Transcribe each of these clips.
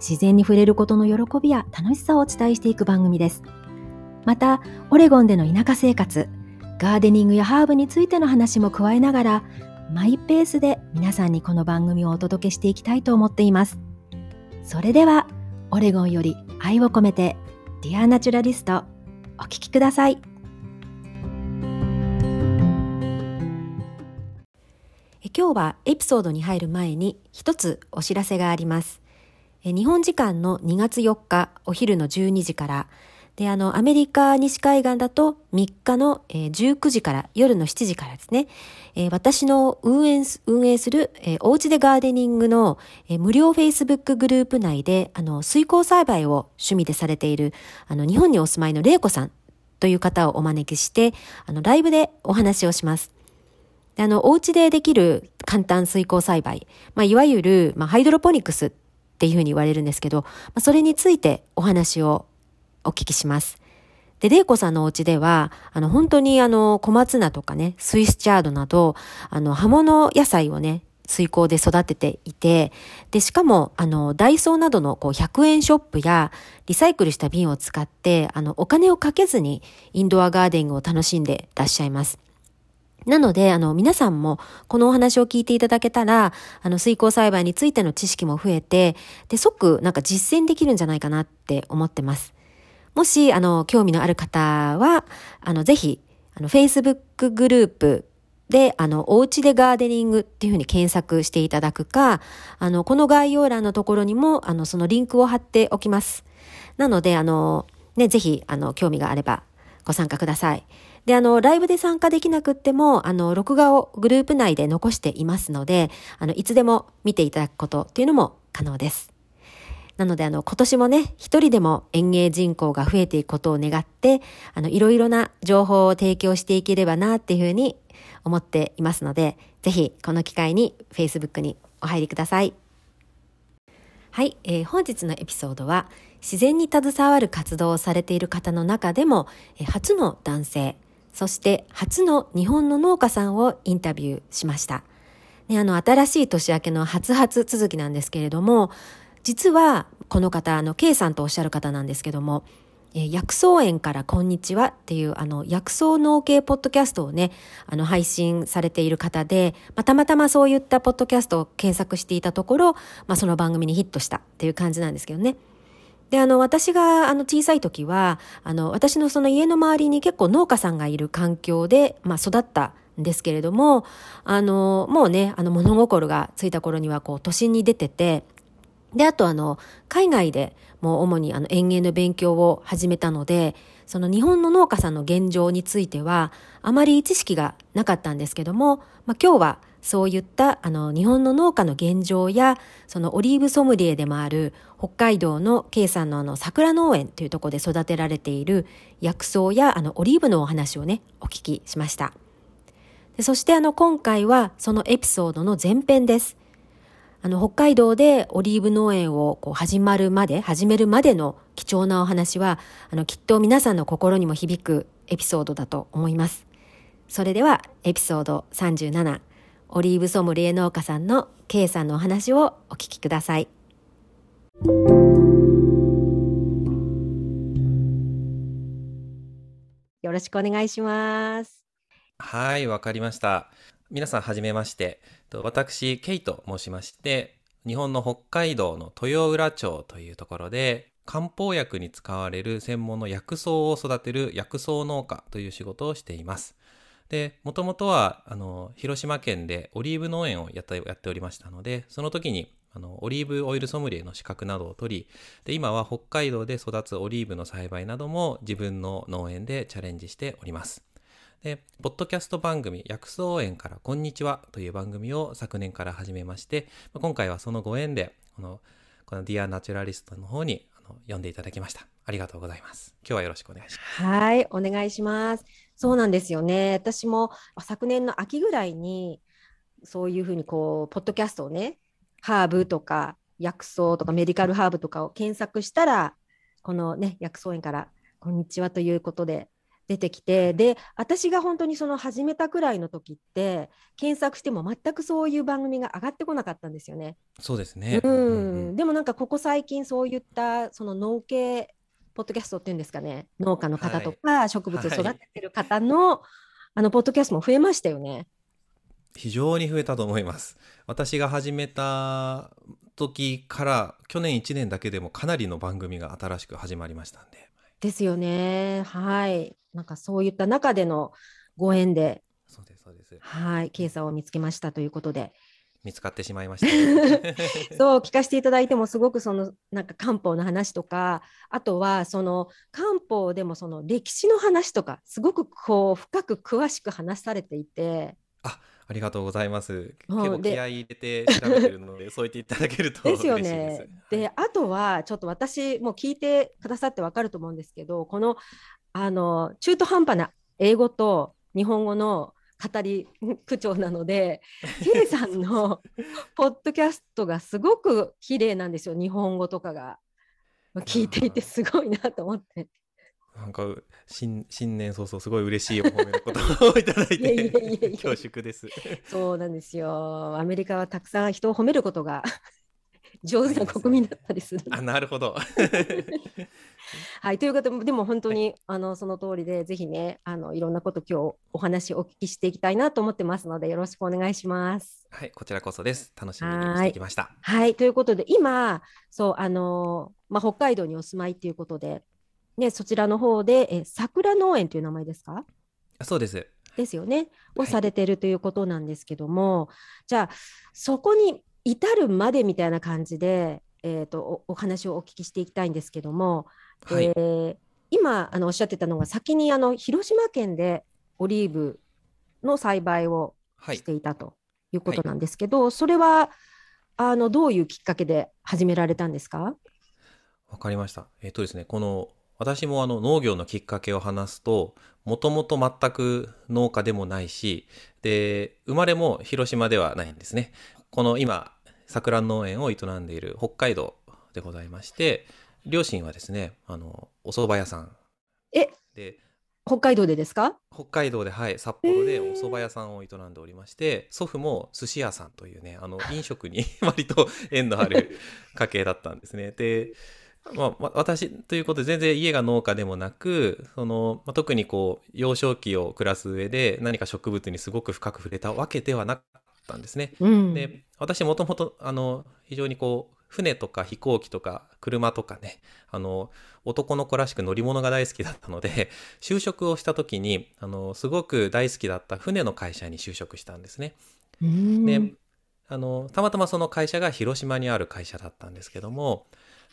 自然に触れることの喜びや楽しさをお伝えしていく番組です。また、オレゴンでの田舎生活、ガーデニングやハーブについての話も加えながら、マイペースで皆さんにこの番組をお届けしていきたいと思っています。それでは、オレゴンより愛を込めて、ディアナチュラリスト、お聴きください。今日はエピソードに入る前に一つお知らせがあります。日本時間の2月4日お昼の12時から、で、あの、アメリカ西海岸だと3日の19時から夜の7時からですね、私の運営運営するおうちでガーデニングの無料 Facebook グループ内で、あの、水耕栽培を趣味でされている、あの、日本にお住まいの玲子さんという方をお招きして、あの、ライブでお話をします。あの、お家でできる簡単水耕栽培、まあ、いわゆる、まあ、ハイドロポニクスっていうふうに言われるんですけど、まあ、それについてお話をお聞きします。で、玲子さんのお家では、あの、本当にあの、小松菜とかね、スイスチャードなど、あの、葉物野菜をね、水耕で育てていて、で、しかも、あの、ダイソーなどのこう100円ショップやリサイクルした瓶を使って、あの、お金をかけずにインドアガーデングを楽しんでらっしゃいます。なので、あの、皆さんもこのお話を聞いていただけたら、あの、水耕栽培についての知識も増えて、で、即、なんか実践できるんじゃないかなって思ってます。もし、あの、興味のある方は、あの、ぜひ、あの、Facebook グループで、あの、おうちでガーデニングっていうふうに検索していただくか、あの、この概要欄のところにも、あの、そのリンクを貼っておきます。なので、あの、ね、ぜひ、あの、興味があればご参加ください。で、あの、ライブで参加できなくっても、あの、録画をグループ内で残していますので、あの、いつでも見ていただくことっていうのも可能です。なので、あの、今年もね、一人でも園芸人口が増えていくことを願って、あの、いろいろな情報を提供していければなっていうふうに思っていますので、ぜひ、この機会に Facebook にお入りください。はい、えー、本日のエピソードは、自然に携わる活動をされている方の中でも、え、初の男性、そして初の日本の農家さんをインタビューしました。ね、あの、新しい年明けの初々続きなんですけれども、実はこの方、あの、K さんとおっしゃる方なんですけども、え薬草園からこんにちはっていうあの薬草農系ポッドキャストをね、あの配信されている方で、まあ、たまたまそういったポッドキャストを検索していたところ、まあ、その番組にヒットしたっていう感じなんですけどね。で、あの、私が、あの、小さい時は、あの、私のその家の周りに結構農家さんがいる環境で、まあ、育ったんですけれども、あの、もうね、あの、物心がついた頃には、こう、都心に出てて、で、あと、あの、海外でもう主にあの、園芸の勉強を始めたので、その日本の農家さんの現状については、あまり知識がなかったんですけども、まあ、今日は、そういったあの日本の農家の現状やそのオリーブソムリエでもある北海道の K さんのあの桜農園というところで育てられている薬草やあのオリーブのお話をねお聞きしました。でそしてあの今回はそのエピソードの前編です。あの北海道でオリーブ農園をこう始まるまで始めるまでの貴重なお話はあのきっと皆さんの心にも響くエピソードだと思いますそれではエピソード37オリーブソムリエ農家さんの K さんのお話をお聞きください。よろしくお願いします。はい、わかりました。皆さんはじめまして。私、ケイと申しまして、日本の北海道の豊浦町というところで、漢方薬に使われる専門の薬草を育てる薬草農家という仕事をしています。で、もともとは、あの、広島県でオリーブ農園をやっておりましたので、その時に、あの、オリーブオイルソムリエの資格などを取り、で、今は北海道で育つオリーブの栽培なども自分の農園でチャレンジしております。で、ポッドキャスト番組、薬草園からこんにちはという番組を昨年から始めまして、今回はそのご縁で、この、このディアナチュラリストの方に呼んでいただきました。ありがとうございます。今日はよろしくお願いします。はいお願いします。そうなんですよね。私も昨年の秋ぐらいにそういうふうにこうポッドキャストをねハーブとか薬草とかメディカルハーブとかを検索したらこのね薬草園から「こんにちは」ということで出てきてで私が本当にその始めたくらいの時って検索しても全くそういう番組が上がってこなかったんですよね。そうですね、うん、うん、でもなんかここ最近そういったその農系ポッドキャストっていうんですかね農家の方とか、植物を育ててる方の、はい、あのポッドキャストも増えましたよね。非常に増えたと思います。私が始めた時から去年1年だけでもかなりの番組が新しく始まりましたんで。ですよね。はい。なんかそういった中でのご縁で、そうですそうです。はい、ケイさんを見つけましたということで。見つかってしまいました、そう聞かせていただいてもすごくそのなんか漢方の話とかあとはその漢方でもその歴史の話とかすごくこう深く詳しく話されていてありがとうございます。結構気合い入れて調べてるので、そう言っていただけるとですよね。で、あとはちょっと私も聞いてくださってわかると思うんですけど、このあの中途半端な英語と日本語の語り口調なので、ケイさんのポッドキャストがすごく綺麗なんですよ、日本語とかが。聞いていてすごいなと思って。なんか新新年早々すごい嬉しいお褒めのことをいただいて恐縮です。そうなんですよ。アメリカはたくさん人を褒めることが 上手な国民だったりする。あなるほど。はいということででも本当に、はい、あのその通りでぜひねあのいろんなこと今日お話お聞きしていきたいなと思ってますのでよろしくお願いします。はいこちらこそです。楽しみにしてきました。はいということで今そうあのまあ北海道にお住まいということで。ね、そちらの方で、え桜農園という名前ですか？そうです。ですよね。をされてるということなんですけども、はい、じゃあそこに至るまでみたいな感じで、えーと、おお話をお聞きしていきたいんですけども、はい、えー、今あのおっしゃってたのが先にあの広島県でオリーブの栽培をしていたということなんですけど、はい、それはあのどういうきっかけで始められたんですか？わかりました。えっ、ー、とですね、この私もあの農業のきっかけを話すと、もともと全く農家でもないし、で、生まれも広島ではないんですね。この今、桜農園を営んでいる北海道でございまして、両親はですね、あの、お蕎麦屋さん。えで、北海道でですか？北海道で、はい、札幌でお蕎麦屋さんを営んでおりまして、祖父も寿司屋さんというね、あの、飲食に 割と縁のある家系だったんですね。で、まあ、私ということで全然家が農家でもなくその、まあ、特にこう幼少期を暮らす上で何か植物にすごく深く触れたわけではなかったんですね。うん、で私もともとあの非常にこう船とか飛行機とか車とかねあの男の子らしく乗り物が大好きだったので 就職をした時にあのすごく大好きだった船の会社に就職したんですね。であのたまたまその会社が広島にある会社だったんですけども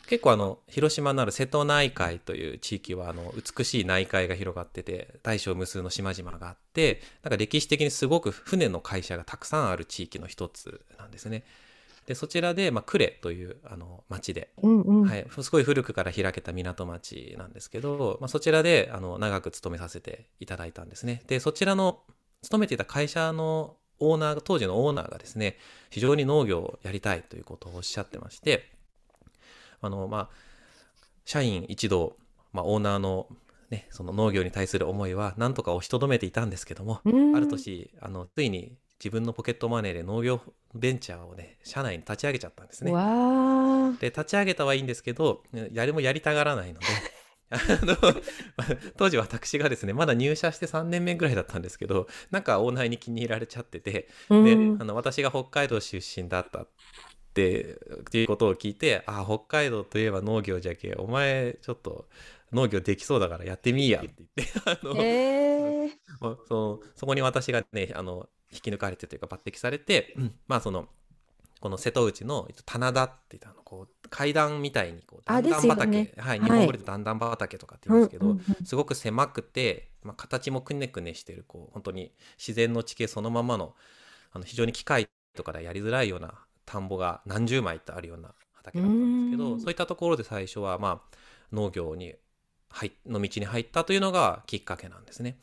結構あの広島のある瀬戸内海という地域はあの美しい内海が広がってて大小無数の島々があってなんか歴史的にすごく船の会社がたくさんある地域の一つなんですね。でそちらで、まあ、呉というあの町で、うんうん、はい、すごい古くから開けた港町なんですけど、まあ、そちらであの長く勤めさせていただいたんですね。でそちらの勤めていた会社のオーナー当時のオーナーがですね非常に農業をやりたいということをおっしゃってましてあの、まあ、社員一同、まあ、オーナーのね、その農業に対する思いは何とか押しとどめていたんですけども、ある年、あの、ついに自分のポケットマネーで農業ベンチャーをね、社内に立ち上げちゃったんですね。で、立ち上げたはいいんですけど、誰もやりたがらないので、あの、当時私がですね、まだ入社して3年目ぐらいだったんですけど、なんかオーナーに気に入られちゃってて、で、あの、私が北海道出身だったってっていうことを聞いてあ北海道といえば農業じゃけお前ちょっと農業できそうだからやってみいやって言ってあの、えー、そのそこに私がねあの引き抜かれてというか抜擢されて、うん、まあそのこの瀬戸内の棚田って言ったのこう階段みたいにこう段々畑、ね、はい、日本語で段々畑とかって言うんですけど、うんうんうん、すごく狭くて、まあ、形もくねくねしてるこう本当に自然の地形そのままのあの非常に機械とかでやりづらいような田んぼが何十枚ってあるような畑だったんですけどそういったところで最初はまあ農業に入の道に入ったというのがきっかけなんですね。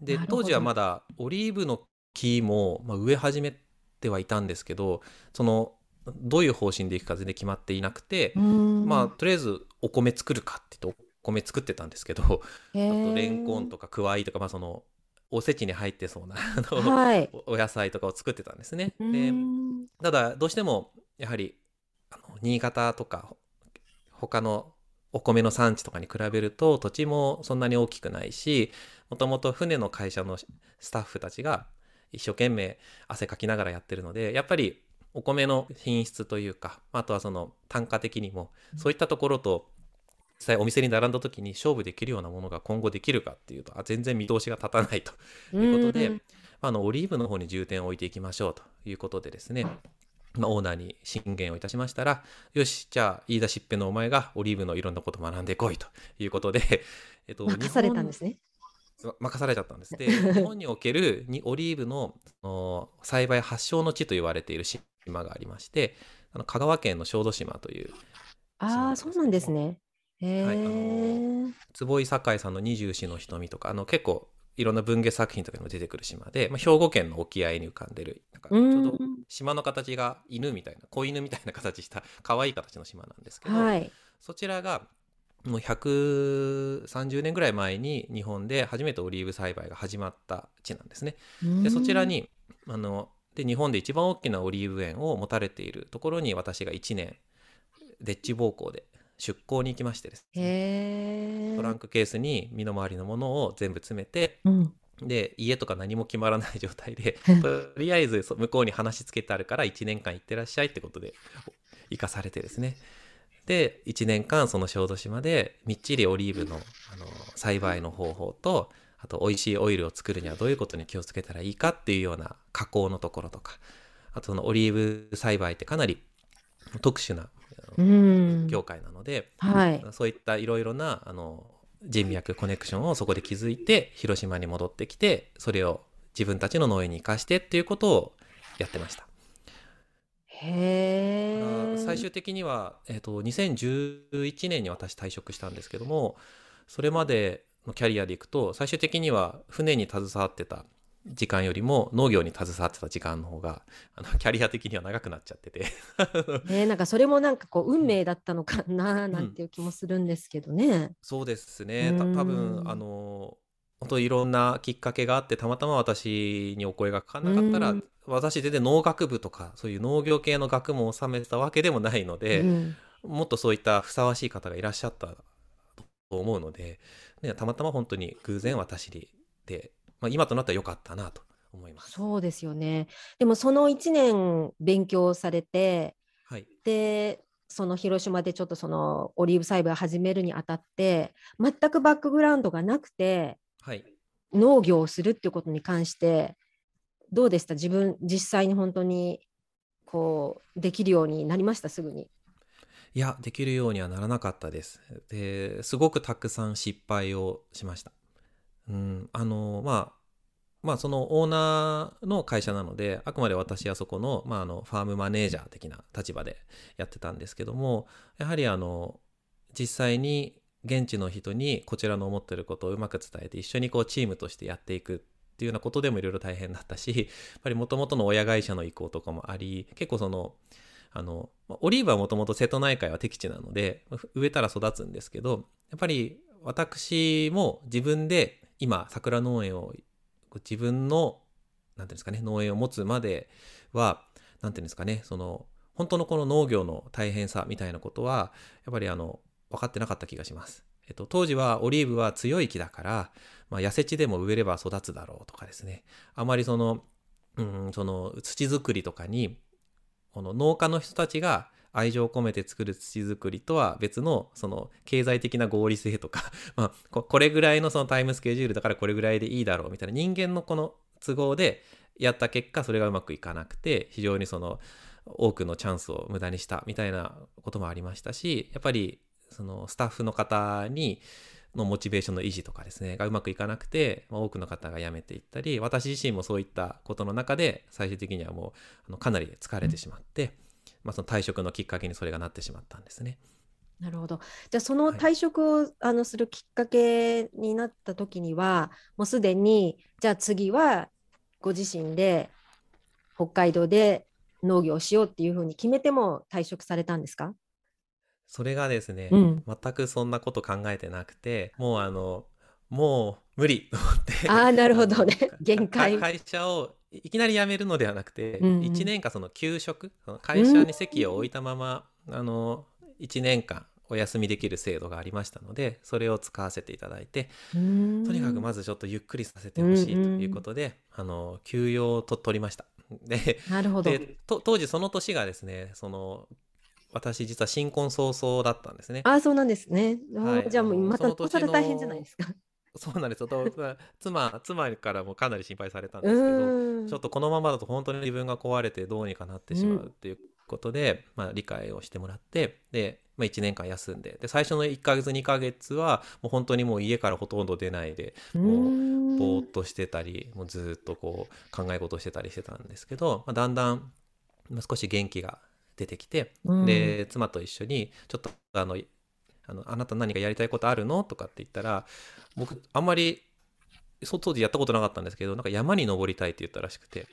で当時はまだオリーブの木も、まあ、植え始めてはいたんですけどそのどういう方針でいくか全然決まっていなくてまあとりあえずお米作るかって言ってお米作ってたんですけどあとレンコンとかクワイとか、まあ、そのおせちに入ってそうなはい、お野菜とかを作ってたんですね。でただどうしてもやはりあの新潟とか他のお米の産地とかに比べると土地もそんなに大きくないしもともと船の会社のスタッフたちが一生懸命汗かきながらやってるのでやっぱりお米の品質というかあとはその単価的にもそういったところと実際お店に並んだ時に勝負できるようなものが今後できるかっていうとあ全然見通しが立たないということで、あのオリーブの方に重点を置いていきましょうということでですねまあ、オーナーに進言をいたしましたら、よし、じゃあ、言い出しっぺのお前がオリーブのいろんなことを学んでこいということで、えっと、任されたんですね。任されちゃったんです。で、日本におけるにオリーブのの栽培発祥の地と言われている島がありまして、あの香川県の小豆島という。ああ、そうなんですね。へえ、はい、あの坪井栄さんの二十四の瞳とか、あの結構いろんな文芸作品とかにも出てくる島で、まあ、兵庫県の沖合に浮かんでるなんかちょうど島の形が犬みたいな子犬みたいな形した可愛い形の島なんですけど、はい、そちらがもう130年ぐらい前に日本で初めてオリーブ栽培が始まった地なんですね。でそちらにあので日本で一番大きなオリーブ園を持たれているところに私が1年デッチ奉公で出向に行きましてですね。トランクケースに身の回りのものを全部詰めて、うん、で家とか何も決まらない状態で とりあえず向こうに話しつけてあるから1年間行ってらっしゃいってことで行かされてですねで1年間その小豆島でみっちりオリーブのあの栽培の方法とあと美味しいオイルを作るにはどういうことに気をつけたらいいかっていうような加工のところとかあとそのオリーブ栽培ってかなり特殊な業界なので、はい、そういったいろいろなあの人脈コネクションをそこで築いて広島に戻ってきてそれを自分たちの農園に生かしてっていうことをやってました。へ最終的には、えーと、と2011年に私退職したんですけどもそれまでのキャリアでいくと最終的には船に携わってた時間よりも農業に携わってた時間の方があのキャリア的には長くなっちゃってて。ねなんかそれもなんかこう運命だったのかななんていう気もするんですけどね。うん、そうですね。た多分あの本当いろんなきっかけがあってたまたま私にお声がかかんなかったら、私全然農学部とかそういう農業系の学問を収めてたわけでもないので、うん、もっとそういったふさわしい方がいらっしゃったと思うので、ね、たまたま本当に偶然私でまあ、今となったら良かったなと思います。そうですよね。でもその1年勉強されて、はい、でその広島でちょっとそのオリーブ栽培を始めるにあたって全くバックグラウンドがなくて、はい、農業をするっていうことに関してどうでした？自分実際に本当にこうできるようになりました？すぐに。いやできるようにはならなかったです。ですごくたくさん失敗をしました。うん、あのまあまあそのオーナーの会社なのであくまで私はそこの,、まあ、あのファームマネージャー的な立場でやってたんですけどもやはりあの実際に現地の人にこちらの思ってることをうまく伝えて一緒にこうチームとしてやっていくっていうようなことでもいろいろ大変だったし やっぱりもともとの親会社の意向とかもあり結構そのあのオリーブはもともと瀬戸内海は適地なので植えたら育つんですけどやっぱり私も自分で今桜農園を自分の何ていうんですかね農園を持つまでは何ていうんですかねその本当のこの農業の大変さみたいなことはやっぱりあの分かってなかった気がします。えっと、当時はオリーブは強い木だから、まあ、痩せ地でも植えれば育つだろうとかですねあまりその,、うん、その土作りとかにこの農家の人たちが愛情を込めて作る土作りとは別のその経済的な合理性とか まあこれぐらいのそのタイムスケジュールだからこれぐらいでいいだろうみたいな人間のこの都合でやった結果それがうまくいかなくて非常にその多くのチャンスを無駄にしたみたいなこともありましたしやっぱりそのスタッフの方にのモチベーションの維持とかですねがうまくいかなくて、まあ、多くの方が辞めていったり私自身もそういったことの中で最終的にはもうあのかなり疲れてしまって、まあ、その退職のきっかけにそれがなってしまったんですね。なるほど。じゃあその退職を、あのするきっかけになった時にはもうすでにじゃあ次はご自身で北海道で農業をしようっていうふうに決めても退職されたんですか？それがですね、うん。全くそんなこと考えてなくてもうあのもう無理と思ってああ なるほどね。限界。か会社をいきなり辞めるのではなくて、うん。うん1年間その休職会社に席を置いたまま、あの1年間お休みできる制度がありましたのでそれを使わせていただいてととにかくまずちょっとゆっくりさせてほしいということで、あの休養をと取りました。でなるほど。当時その年がですねその私実は新婚早々だったんですね。ああそうなんですね。はいじゃあもうまたおその年の皿大変じゃないですか。そうなんですよと妻妻からもかなり心配されたんうですけど、ちょっとこのままだと本当に自分が壊れてどうにかなってしまうっていうことで、まあ、理解をしてもらってで、まあ、1年間休んでで最初の1ヶ月2ヶ月はもう本当にもう家からほとんど出ないでもんぼーっとしてたりもうずーっとこう考え事してたりしてたんですけど、まあ、だんだんまあ少し元気が出てきて、うんで妻と一緒にちょっとあのあの「あなた何かやりたいことあるの?」とかって言ったら僕あんまり当時やったことなかったんですけどなんか山に登りたいって言ったらしくて。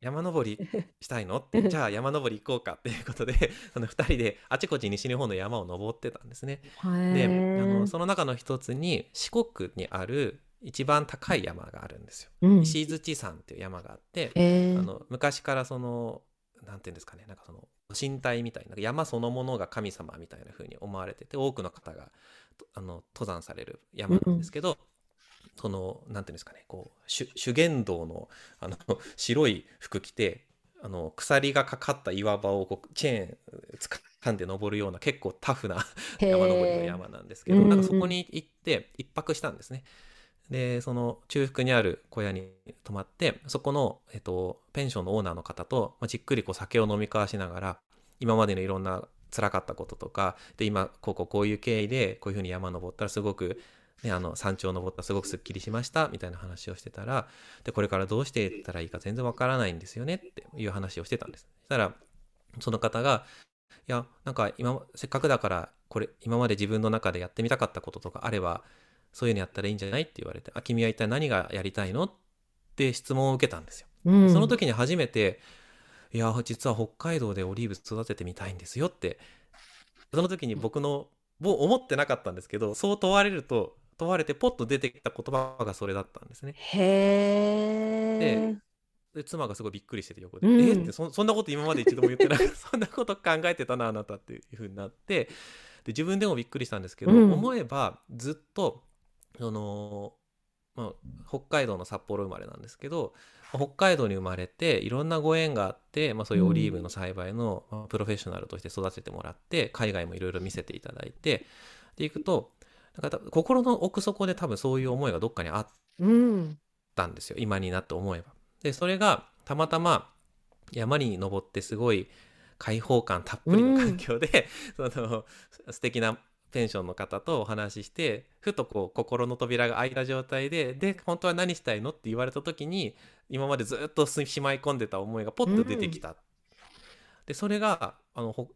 山登りしたいの？って じゃあ山登り行こうかっていうことで その2人であちこち西日本の山を登ってたんですね。であのその中の一つに四国にある一番高い山があるんですよ。うん石槌山っていう山があって、あの昔からそのなんていうんですかねなんかその神体みたいな山そのものが神様みたいな風に思われてて多くの方がとあの登山される山なんですけど、そのなんていうんですかねこう修修験道のあの白い服着てあの鎖がかかった岩場をこうチェーン掴んで登るような結構タフな 山登りの山なんですけど、うんうんなんかそこに行って一泊したんですね。でその中腹にある小屋に泊まってそこの、えっと、ペンションのオーナーの方と、まあ、じっくりこう酒を飲み交わしながら今までのいろんな辛かったこととかで今こうこうこういう経緯でこういうふうに山登ったらすごく、ね、あの山頂登ったらすごくすっきりしましたみたいな話をしてたらでこれからどうしていったらいいか全然わからないんですよねっていう話をしてたんです。そしたらその方がいやなんか今せっかくだからこれ今まで自分の中でやってみたかったこととかあればそういうのやったらいいんじゃないって言われて「あ君は一体何がやりたいの?」って質問を受けたんですよ。うんその時に初めて「いや実は北海道でオリーブ育ててみたいんですよ」ってその時に僕のもう思ってなかったんですけどそう問われると問われてポッと出てきた言葉がそれだったんですね。へえ。で妻がすごいびっくりしてて横で「うんえっ?」てそそんなこと今まで一度も言ってない そんなこと考えてたなあなたっていう風になってで自分でもびっくりしたんですけど、うん思えばずっとその、まあ、北海道の札幌生まれなんですけど北海道に生まれていろんなご縁があって、まあ、そういうオリーブの栽培の、まあプロフェッショナルとして育ててもらって海外もいろいろ見せていただいてでいくとなんか心の奥底で多分そういう思いがどっかにあっ。たんですよ今になって思えば。でそれがたまたま山に登ってすごい開放感たっぷりの環境で、その素敵なペンションの方とお話ししてふとこう心の扉が開いた状態でで本当は何したいのって言われた時に今までずっとしまい込んでた思いがポッと出てきた。でそれがあのほ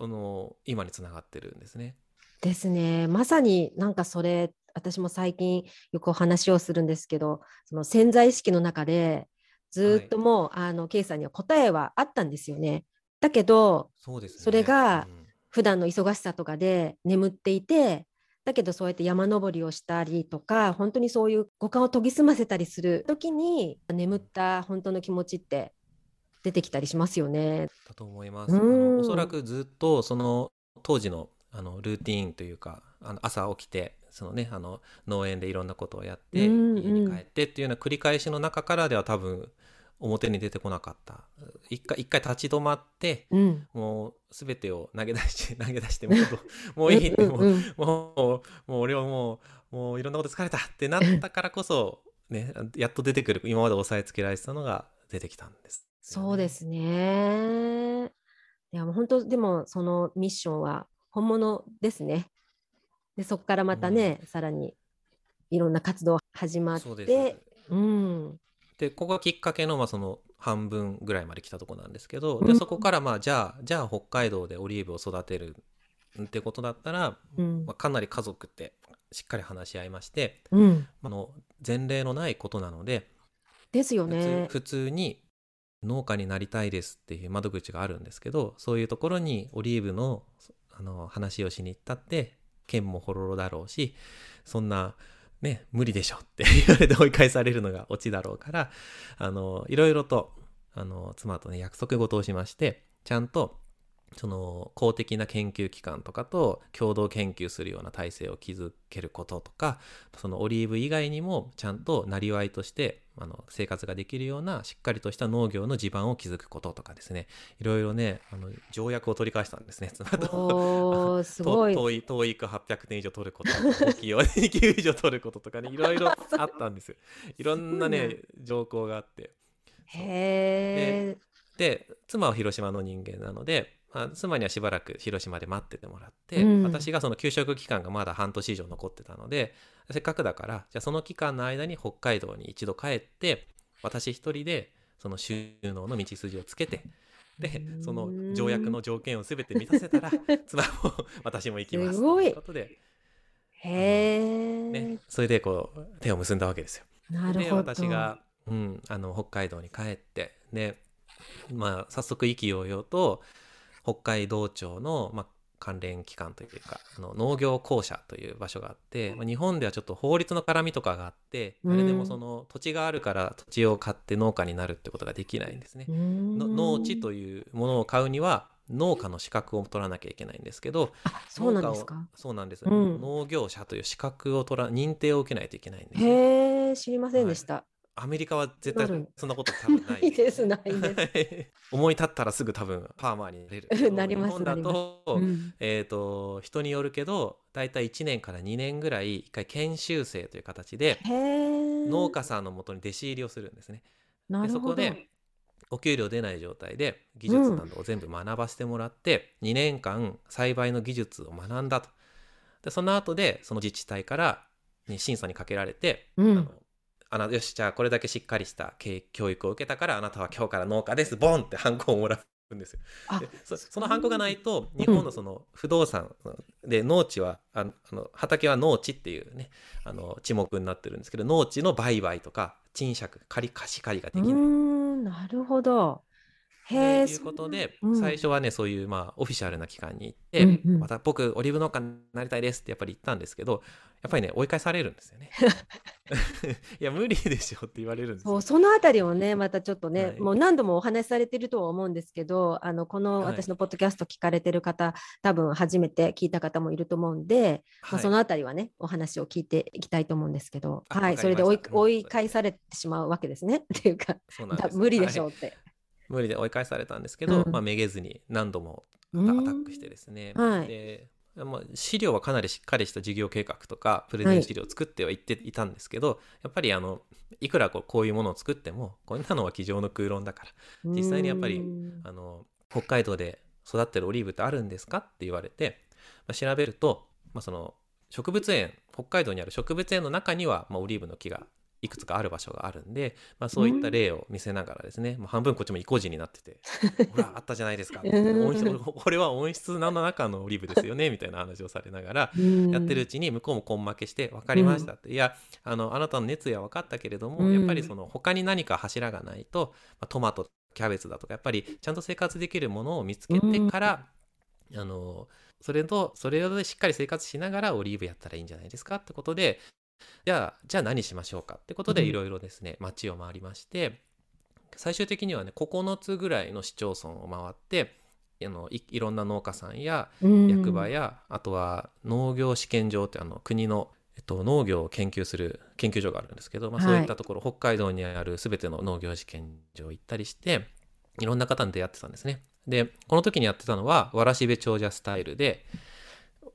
あの今につながってるんですね。ですね。まさになんかそれ、私も最近よくお話をするんですけど、その潜在意識の中でずっともう、あの、ケイさんには答えはあったんですよね。だけど、そうですねそれがうん普段の忙しさとかで眠っていて、だけどそうやって山登りをしたりとか、本当にそういう五感を研ぎ澄ませたりする時に、眠った本当の気持ちって出てきたりしますよね。だと思います。おそらくずっとその当時のあのルーティーンというかあの朝起きてそのねあの農園でいろんなことをやって、家に帰ってっていうような繰り返しの中からでは多分表に出てこなかった。一回一回立ち止まってうん。もう全てを投げ出して 投げ出してもうど もういいってもう,、うんうん。もうもう俺はもうもういろんなこと疲れたってなったからこそねやっと出てくる。今まで押さえつけられてたのが出てきたんです。よね、そうですね。いや、もう本当、でも、そのミッションは本物ですね。で、そこからまたね、さらにいろんな活動始まって、うん、でここがきっかけの,、まあその半分ぐらいまで来たとこなんですけどでそこからまあじゃあじゃあ北海道でオリーブを育てるってことだったら、うん。まあ、かなり家族ってしっかり話し合いましてうん。あの前例のないことなのでですよ普通ね普通に農家になりたいですっていう窓口があるんですけどそういうところにオリーブのあの話をしに行ったって剣もほろろだろうしそんなね無理でしょって 言われて追い返されるのがオチだろうからあのいろいろとあの妻とね約束事をしましてちゃんとその公的な研究機関とかと共同研究するような体制を築けることとかそのオリーブ以外にもちゃんとなりわいとしてあの生活ができるようなしっかりとした農業の地盤を築くこととかですねいろいろねあの条約を取り返したんですね妻と。すごいと遠い遠いく800点以上取ることとかを2級以上取ることとかねいろいろあったんですよ。いろんなね条項があって。へえで妻は広島の人間なので、まあ、妻にはしばらく広島で待っててもらって、うん。私がその給食期間がまだ半年以上残ってたのでせっかくだからじゃあその期間の間に北海道に一度帰って私一人でその収納の道筋をつけてでその条約の条件を全て満たせたら 妻も私も行きます。すごい。ということで、へえ、ね、それでこう手を結んだわけですよ。でなるほど。私が、うん、あの北海道に帰ってで、まあ、早速意気揚々と北海道庁の、まあ、関連機関というかあの農業公社という場所があって、まあ、日本ではちょっと法律の絡みとかがあってうん。誰でもその土地があるから土地を買って農家になるってことができないんですね。の農地というものを買うには農家の資格を取らなきゃいけないんですけどあそうなんですか？そうなんです、うん。農業者という資格を取ら認定を受けないといけないんですね。へえ知りませんでした、アメリカは絶対そんなこと多分ない。ないですないです。思い立ったらすぐ多分パーマーになれる なります日本だと,、うん。えー、と人によるけど大体1年から2年ぐらい一回研修生という形でへえ農家さんのもとに弟子入りをするんですね。でなるほど。そこでお給料出ない状態で技術などを全部学ばせてもらって、2年間栽培の技術を学んだと。でその後でその自治体からに審査にかけられて、うん。あのあなよしじゃあこれだけしっかりした経教育を受けたからあなたは今日から農家ですボンってハンコをもらうんですよ。あでそそのハンコがないと日本のその不動産で農地はあの畑は農地っていうねあの地目になってるんですけど農地の売買とか賃借借り貸し借りができない。んなるほどへとえいうことで、うん。最初はねそういうまあオフィシャルな機関に行って、うんうん。また僕オリーブ農家になりたいですってやっぱり言ったんですけどやっぱりね追い返されるんですよね。いや無理でしょって言われるんですよ。そう。そのあたりをね またちょっとね、はい。もう何度もお話しされてるとは思うんですけどあのこのはい。私のポッドキャスト聞かれてる方、多分初めて聞いた方もいると思うんで、まあ、はいそのあたりはねお話を聞いていきたいと思うんですけど、はい、それで追い追い返されてしまうわけですね。っていうか無理でしょはいうって。無理で追い返されたんですけど、うん。まあ、めげずに何度もアうん。タックしてですね、はい。でまあ、資料はかなりしっかりした事業計画とかプレゼン資料を作ってはいっていたんですけど、やっぱりあのいくらこうこういうものを作ってもこんなのは机上の空論だから実際にやっぱりうん。あの北海道で育ってるオリーブってあるんですかって言われて、まあ、調べると、まあ、その植物園北海道にある植物園の中には、まあ、オリーブの木がいくつかある場所があるんで、まあ、そういった例を見せながらですね、もう半分こっちも意固地になってて ほらあったじゃないですかうん。温室これは温室の中のオリーブですよねみたいな話をされながらうん。やってるうちに向こうも根負けして分かりましたって、いやあのあなたの熱意は分かったけれども、うん。やっぱりその他に何か柱がないと、まあ、トマトキャベツだとかやっぱりちゃんと生活できるものを見つけてから、あのそれとそれでしっかり生活しながらオリーブやったらいいんじゃないですかってことでじゃあじゃあ何しましょうかってことでうん。いろいろですね町を回りまして最終的にはね9つぐらいの市町村を回ってあのいいろんな農家さんやうん。役場や、あとは農業試験場ってあの国の、えっと、農業を研究する研究所があるんですけど、まあ、はい。そういったところ、北海道にある全ての農業試験場行ったりしていろんな方に出会ってたんですね。でこの時にやってたのはわらしべ長者スタイルで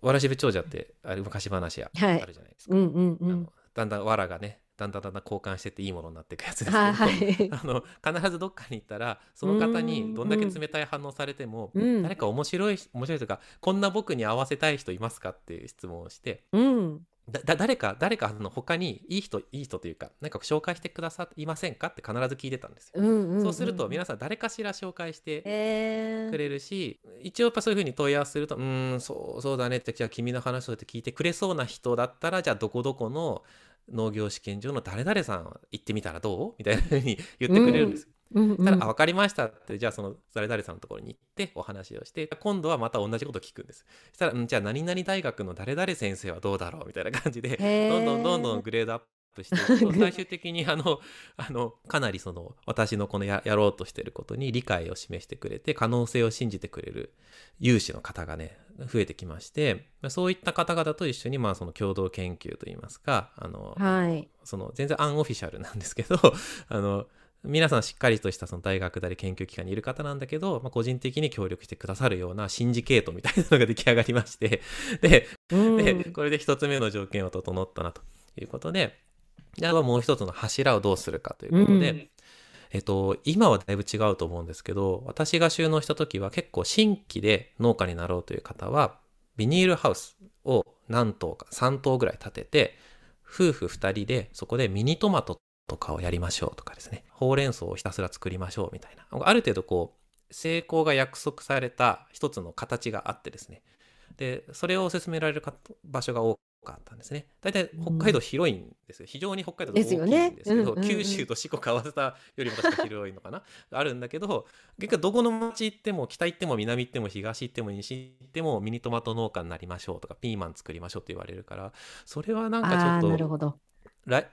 わらしべ長者ってあれ昔話あはい。るじゃないですか。うんうんうん。だんだんわらがねだんだんだんだん交換してっていいものになっていくやつですけど、はいはい。あの必ずどっかに行ったらその方にどんだけ冷たい反応されても、うん。誰か面白い面白いというかこんな僕に合わせたい人いますかっていう質問をしてうんだだ誰か誰かの他にいい人いい人というか何か紹介してくださいませんか？って必ず聞いてたんですよ。うんうんうんそうすると皆さん誰かしら紹介してえーくれるし、一応やっぱそういうふうに問い合わせすると「うーんそうそうだね」ってじゃあ君の話をって聞いてくれそうな人だったらじゃあどこどこの農業試験場の誰々さん行ってみたらどう？みたいなふうに言ってくれるんですよ。うんうんたら、あ、分かりましたって、じゃあその誰々さんのところに行ってお話をして、今度はまた同じこと聞くんです。そしたら、うん、じゃあ何々大学の誰々先生はどうだろうみたいな感じで、どんどんどんどんグレードアップ 最終的にあの、あの、かなりその、私のこのややろうとしてることに理解を示してくれて、可能性を信じてくれる有志の方がね、増えてきまして、そういった方々と一緒に、まあその共同研究といいますか、あの、はい。その全然アンオフィシャルなんですけどあの皆さんしっかりとしたその大学なり研究機関にいる方なんだけど、まあ、個人的に協力してくださるようなシンジケートみたいなのが出来上がりまして でうん。でこれで一つ目の条件は整ったなということでであとはもう一つの柱をどうするかということで、うん。えっと、今はだいぶ違うと思うんですけど私が収納した時は結構新規で農家になろうという方はビニールハウスを何棟か3棟ぐらい建てて夫婦2人でそこでミニトマトとかをやりましょうとかですねほうれん草をひたすら作りましょうみたいな。ある程度こう成功が約束された一つの形があってですね。でそれを勧められるか場所が多かったんですね。大体北海道広いんですよ、非常に北海道って大きいんですけどねうんうんうん。九州と四国合わせたよりも確か広いのかな。あるんだけど結局どこの町行っても北行っても南行っても東行っても西行ってもミニトマト農家になりましょうとかピーマン作りましょうって言われるからそれはなんあかちょっとなるほど。来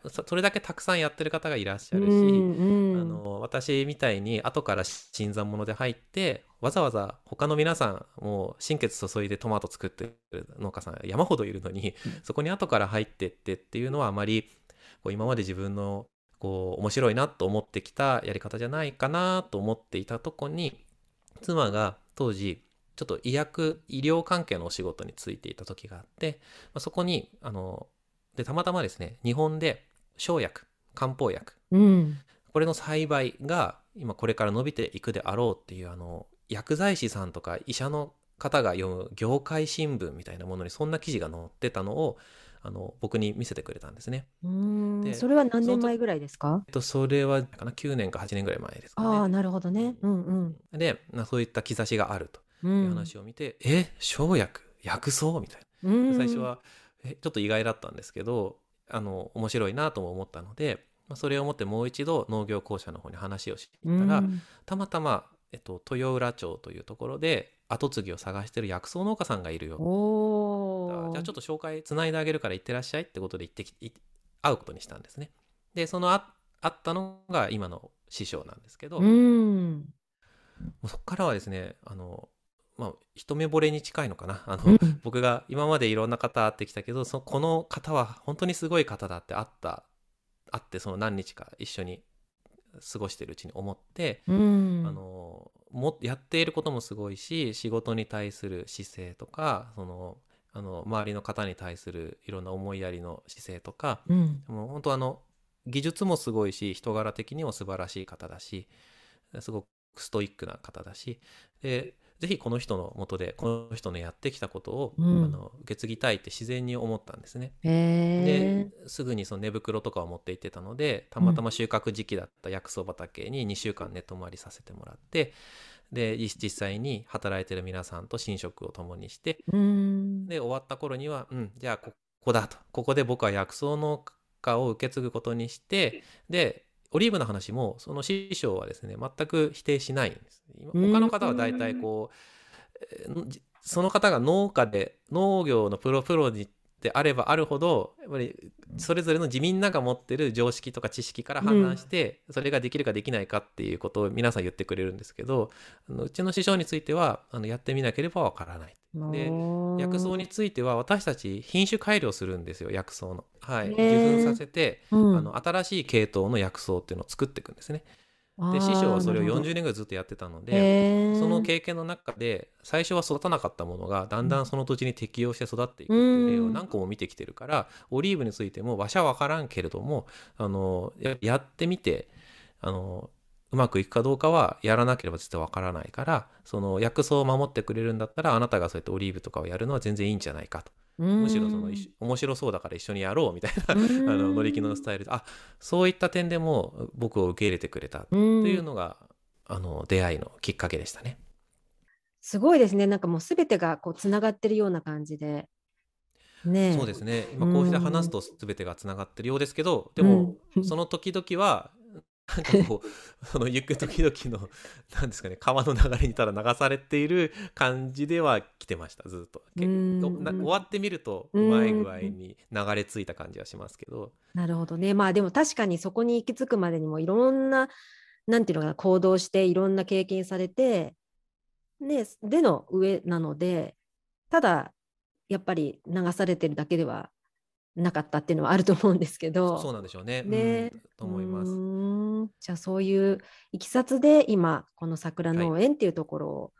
そそれだけたくさんやってる方がいらっしゃるし、うんうん。あの私みたいに後から新参者で入ってわざわざ他の皆さんもう心血注いでトマト作ってる農家さん山ほどいるのに、うん。そこに後から入ってってっていうのはあまりこう今まで自分のこう面白いなと思ってきたやり方じゃないかなと思っていたとこに妻が当時ちょっと医薬医療関係のお仕事に就いていた時があって、まあ、そこにあのでたまたまですね日本で生薬漢方薬うん。これの栽培が今これから伸びていくであろうっていうあの薬剤師さんとか医者の方が読む業界新聞みたいなものにそんな記事が載ってたのをあの僕に見せてくれたんですね。うんでそれは何年前ぐらいですか？えっと、それはかな9年か8年ぐらい前ですかああ、ね。なるほどね。うんうん。で、まあ、そういった兆しがあるとういうん話を見て、え生薬？薬草？みたいな。うん最初はえちょっと意外だったんですけどあの面白いなとも思ったので、まあ、それをもってもう一度農業公社の方に話をしていったら、うんたまたま、えっと、豊浦町というところで後継ぎを探してる薬草農家さんがいるよ。じゃあちょっと紹介つないであげるから行ってらっしゃいってことで行ってきい会うことにしたんですねでそのあ会ったのが今の師匠なんですけど、うもん。うそこからはですねあのまあ一目惚れに近いのかなあの、うん僕が今までいろんな方会ってきたけどそこの方は本当にすごい方だって会った会ってその何日か一緒に過ごしてるうちに思って、うん。あのもやっていることもすごいし仕事に対する姿勢とかそのあの周りの方に対するいろんな思いやりの姿勢とかうん。もう本当あの技術もすごいし人柄的にも素晴らしい方だしすごくストイックな方だしでぜひこの人のもとでこの人のやってきたことを、うんあの受け継ぎたいって自然に思ったんですね。ですぐにその寝袋とかを持って行ってたのでたまたま収穫時期だった薬草畑に2週間寝泊まりさせてもらってで実実際に働いてる皆さんと寝食を共にしてうん。で終わった頃にはうんじゃあここだとここで僕は薬草農家を受け継ぐことにしてでオリーブの話もその師匠はですね全く否定しないんです。他の方は大体こうその方が農家で農業のプロプロにであればあるほどやっぱりそれぞれの自民なが持ってる常識とか知識から判断して、それができるかできないかっていうことを皆さん言ってくれるんですけどあのうちの師匠についてはあのやってみなければわからない。で薬草については私たち品種改良するんですよ薬草の。はい、受粉させて、うんあの新しい系統の薬草っていうのを作っていくんですね。で師匠はそれをなるほど。40年ぐらいずっとやってたのでその経験の中で最初は育たなかったものがだんだんその土地に適応して育っていくっていう例を何個も見てきてるからオリーブについてもわしゃわからんけれどもあのややってみてあのうまくいくかどうかはやらなければ絶対わからないからその薬草を守ってくれるんだったらあなたがそうやってオリーブとかをやるのは全然いいんじゃないかとむしろその面白そうだから一緒にやろうみたいなあの乗り気のスタイル。であそういった点でも僕を受け入れてくれたっていうのがあの出会いのきっかけでしたね。すごいですね。なんかもう全てがこうつながってるような感じで。ね、そうですね。今こうして話すと全てがつながってるようですけど、でも その時々はなんかこう その行く時々の何ですかね川の流れにただ流されている感じでは来てましたずっと。終わってみるとうまい具合に流れ着いた感じはしますけど。なるほどね。まあでも確かにそこに行き着くまでにもいろんななんていうのかな行動していろんな経験されてねでの上なのでただやっぱり流されてるだけではなかったっていうのはあると思うんですけど。そうなんでしょうね。ね、うん、と思います。じゃあそういういきさつで今この桜農園っていうところを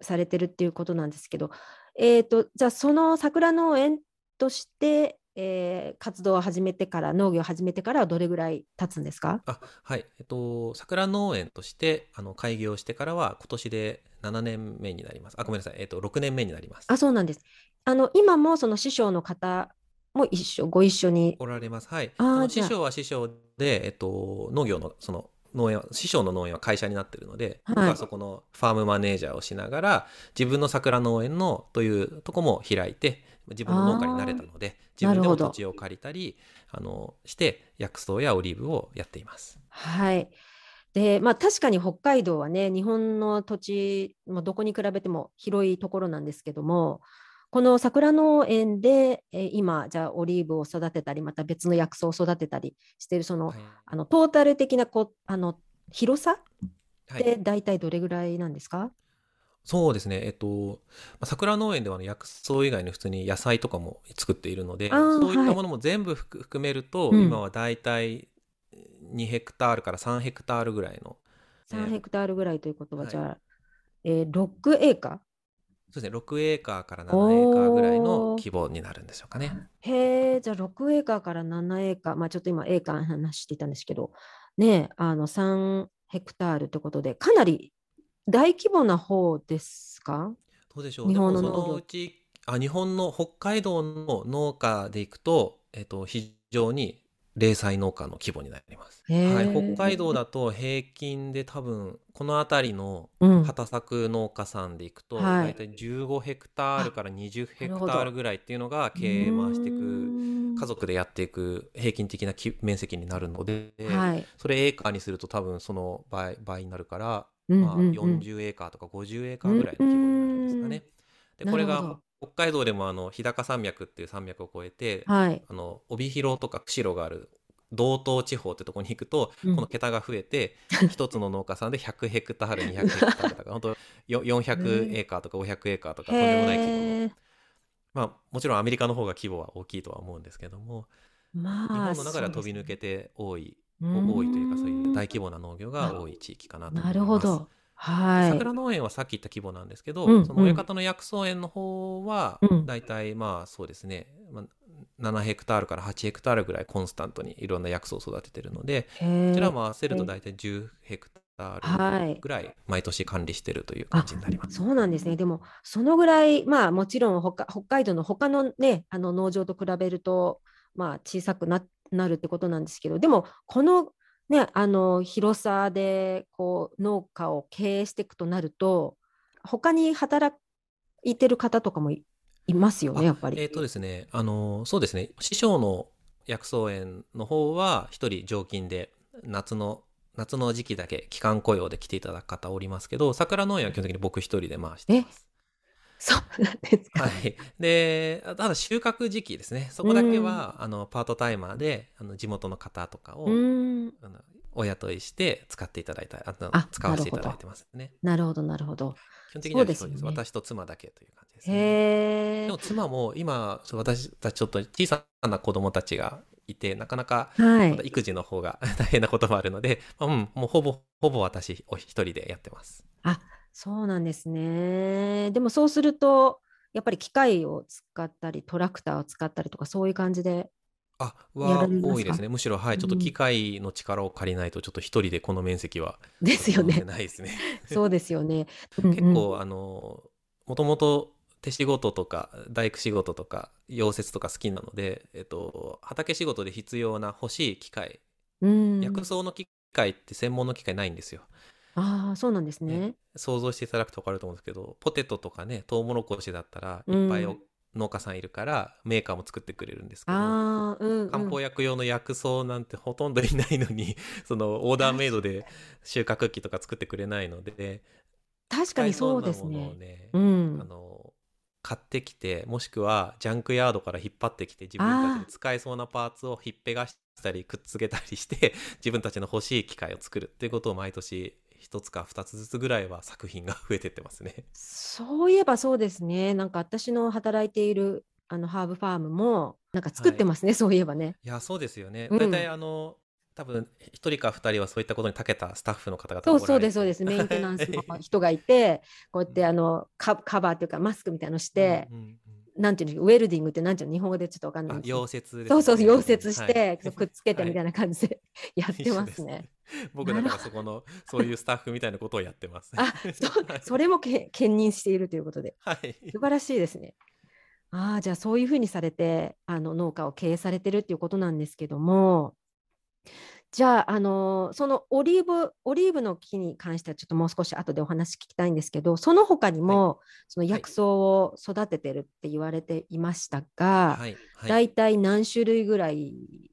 されてるっていうことなんですけど、はい、えっ、ー、とじゃあその桜農園として、えー、活動を始めてから農業を始めてからはどれぐらい経つんですか？あはい。えっと桜農園としてあの開業してからは今年で7年目になります。あごめんなさい。えっと6年目になります。あそうなんです。あの今もその師匠の方も一緒ご一緒に。おられます。はい。あの師匠は師匠で、えっと、農業のその農園は師匠の農園は会社になってるので、はい、僕はそこのファームマネージャーをしながら自分の桜農園のというとこも開いて自分の農家になれたので自分でも土地を借りたりあのして薬草やオリーブをやっています。はい。でまあ、確かに北海道はね日本の土地もどこに比べても広いところなんですけどもこの桜農園で、えー、今じゃあオリーブを育てたりまた別の薬草を育てたりしているそのはい、あのトータル的なこあの広さって大体どれぐらいなんですか、はい、そうですね、えっと、桜農園では薬草以外に普通に野菜とかも作っているのでそういったものも全部含めると、はい、今は大体2ヘクタールから3ヘクタールぐらいの。3ヘクタールぐらいということは、じゃあ、えー、6エーカーそうですね、6エーカーから7エーカーぐらいの規模になるんでしょうかね。へえ、じゃあ6エーカーから7エーカー、まあちょっと今エーカー話していたんですけど、ね、あの3ヘクタールということで、かなり大規模な方ですか？どうでしょう。日本の農業。うちあ日本の北海道の農家でいくと、えっと、非常に零細農家の規模になります。はい、北海道だと平均で多分この辺りの畑作農家さんでいくと、うん、大体15ヘクタールから20ヘクタールぐらいっていうのが経営回していく家族でやっていく平均的な面積になるので、はい、それエーカーにすると多分その倍倍になるから、まあ、40エーカーとか50エーカーぐらいの規模になるんですかね。でこれが北海道でもあの日高山脈っていう山脈を越えて、はい、あの帯広とか釧路がある道東地方ってとこに行くと、うん、この桁が増えて 一つの農家さんで100ヘクタール200ヘクタールとか本当400エーカーとか500エーカーとかとんでもない規模の。まあもちろんアメリカの方が規模は大きいとは思うんですけども、まあ、日本の中では飛び抜けて多い、ね、多いというかそういう大規模な農業が多い地域かなと思います。なるほどはい、桜農園はさっき言った規模なんですけど、うんうん、その親方の薬草園の方は大体まあそうですね、まあ、7ヘクタールから8ヘクタールぐらいコンスタントにいろんな薬草を育ててるのでこちらも合わせると大体10ヘクタールぐらい毎年管理してるという感じになります。はい、そうなんですね。でもそのぐらいまあもちろん北北海道の他のねあの農場と比べるとまあ小さくななるってことなんですけどでもこのね、あの広さでこう農家を経営していくとなると他に働いてる方とかもいますよねやっぱり。えっ、ー、とですねあのそうですね師匠の薬草園の方は一人常勤で夏の夏の時期だけ期間雇用で来ていただく方おりますけど桜農園は基本的に僕一人で回してます。そうなんですか。はい。で、ただ収穫時期ですね。そこだけは、あの、パートタイマーで、あの、地元の方とかを、あのお雇いして使っていただいた、あの使わせていただいてますね。なるほど、なるほど。基本的にはそうです。私と妻だけという感じですね。でも妻も今、私たちちょっと小さな子供たちがいて、なかなか、育児の方が 大変なこともあるので、うん、もうほぼ、ほぼ私お一人でやってます。あ、そうなんですね。でもそうすると、やっぱり機械を使ったり、トラクターを使ったりとか、そういう感じで。あやは多いですねむしろはいちょっとうん機械の力を借りないとちょっと一人でこの面積はですよね。ないですね そうですよね。うんうん結構あのもともと手仕事とか大工仕事とか溶接とか好きなので、えっと、畑仕事で必要な欲しい機械うん、薬草の機械って専門の機械ないんですよ。ああ、そうなんですね。想像していただくと分かると思うんですけどポテトとかねトウモロコシだったらいっぱいおうん農家さんいるからメーカーも作ってくれるんですけどうん、うん。漢方薬用の薬草なんてほとんどいないのに そのオーダーメイドで収穫機とか作ってくれないので確かにそうですね。ねうんあ。の買ってきてもしくはジャンクヤードから引っ張ってきて自分たちで使えそうなパーツをひっぺがしたりくっつけたりして自分たちの欲しい機械を作るっていうことを毎年一つか二つずつぐらいは作品が増えてってますね。そういえばそうですね。なんか私の働いているあのハーブファームもなんか作ってますね。そういえばね。いやそうですよね。うん大体あの多分一人か二人はそういったことに長けたスタッフの方々がそうそうですそうです。メンテナンスの人がいて、こうやってあの カカバーっていうかマスクみたいのして、うんうんうんなんていうのウェルディングってなんていうの日本語でちょっとわかんない溶接ですねそうそう溶接しはて、いそうくっつけて みたいな感じで やってますね。僕だからそこのそういうスタッフみたいなことをやってます。あ、そう それもけ兼任しているということで。はい。素晴らしいですね。ああ、じゃあそういうふうにされて、あの農家を経営されてるっていうことなんですけども、じゃあ、あのそのオリーブ、オリーブの木に関してはちょっともう少し後でお話聞きたいんですけど、その他にも、その薬草を育ててるって言われていましたが、はい。はい。大体何種類ぐらい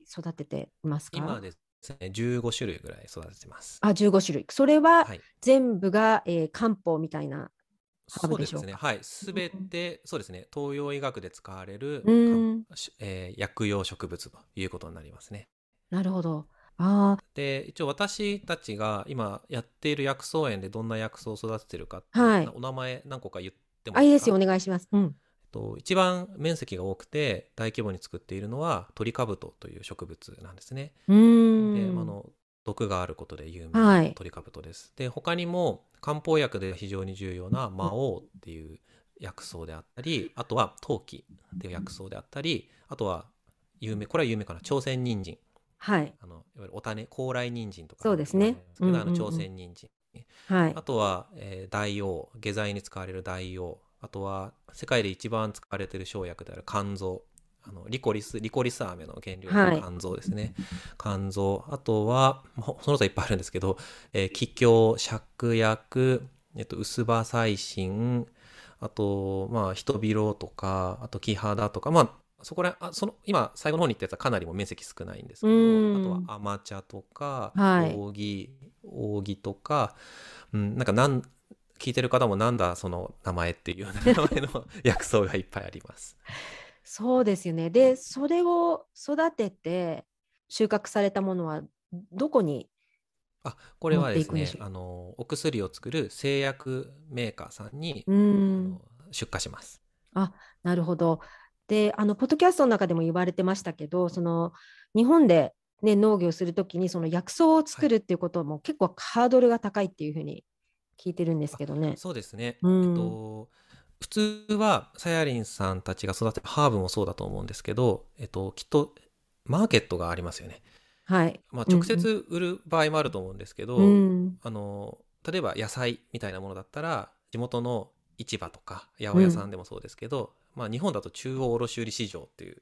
育てていますか？今ですね、15種類ぐらい育ててます。あ、15種類。それははい。全部が、えー漢方みたいな。そうですね。はい。すべて、そうですね。東洋医学で使われる、うんえー薬用植物ということになりますね。なるほど。あで、一応私たちが今やっている薬草園でどんな薬草を育ててるかって、はいお名前何個か言ってもあ、いいですよ。かお願いします。うん。えっと一番面積が多くて大規模に作っているのはトリカブトという植物なんですね。うーん。であの毒があることで有名はないトリカブトです。で他にも漢方薬で非常に重要な魔王っていう薬草であったりあとは陶器っていう薬草であったりあとは有名これは有名かな朝鮮人参はい。あのいわゆるお種高麗人参とか。そうですね。あの朝鮮人参。はい。あ。とは、えー大王下剤に使われる大王。あとは世界で一番使われている生薬である肝臓。あのリコリスリコリス飴の原料はい。の肝臓ですね、肝臓。あとはほその他いっぱいあるんですけど、えー気胸芍薬、えっと、薄葉細心あとまあ人広とかあと木肌とか。まあそこらあその今最後の方に言ったやつはかなりも面積少ないんですけどうんあとは甘茶とか、はい扇扇とか、うん、なんかなん聞いてる方もなんだその名前っていうような名前の 薬草がいっぱいあります。そうですよね。で、それを育てて収穫されたものはどこにあこれはですねあのお薬を作る製薬メーカーさんに、ん。の出荷します。なるほど。で、あの、ポッドキャストの中でも言われてましたけど、その、日本で、ね、農業するときに、その薬草を作るっていうことも結構ハードルが高いっていうふうに聞いてるんですけどね。そうですね、うんえっと普通はさやりんさんたちが育てるハーブもそうだと思うんですけど、えっと、きっとマーケットがありますよね。はい。まあ、直接売る場合もあると思うんですけど、うん。あの例えば野菜みたいなものだったら地元の市場とか八百屋さんでもそうですけど、まあ、日本だと中央卸売市場っていう。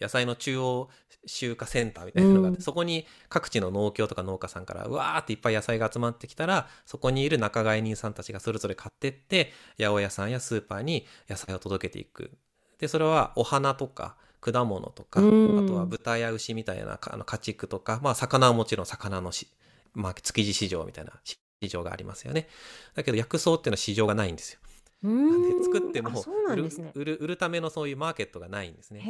野菜の中央集荷センターみたいなのがあって、うん。そこに各地の農協とか農家さんからうわーっていっぱい野菜が集まってきたらそこにいる仲買人さんたちがそれぞれ買ってって八百屋さんやスーパーに野菜を届けていく。でそれはお花とか果物とか、うん。あとは豚や牛みたいなかあの家畜とか、まあ、魚はもちろん魚のし、まあ、築地市場みたいな市場がありますよね。だけど薬草っていうのは市場がないんですよでん作っても売るね。売る売るためのそういうマーケットがないんですね。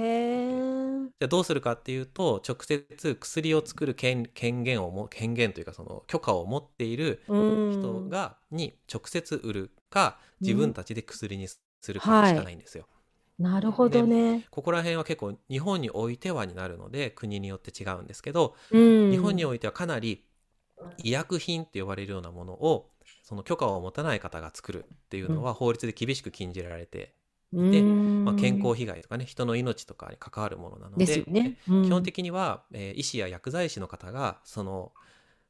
じゃあどうするかっていうと直接薬を作る権権限をも権限というかその許可を持っているうん。人が、に直接売るか自分たちで薬にするはいかしかないんですよ。なるほどね。ここら辺は結構日本においてはになるので国によって違うんですけど、うん。日本においてはかなり医薬品って呼ばれるようなものをその許可を持たない方が作るっていうのは法律で厳しく禁じられてで、まあ、健康被害とかね人の命とかに関わるものなので、ね。うん、基本的には、えー、医師や薬剤師の方がその、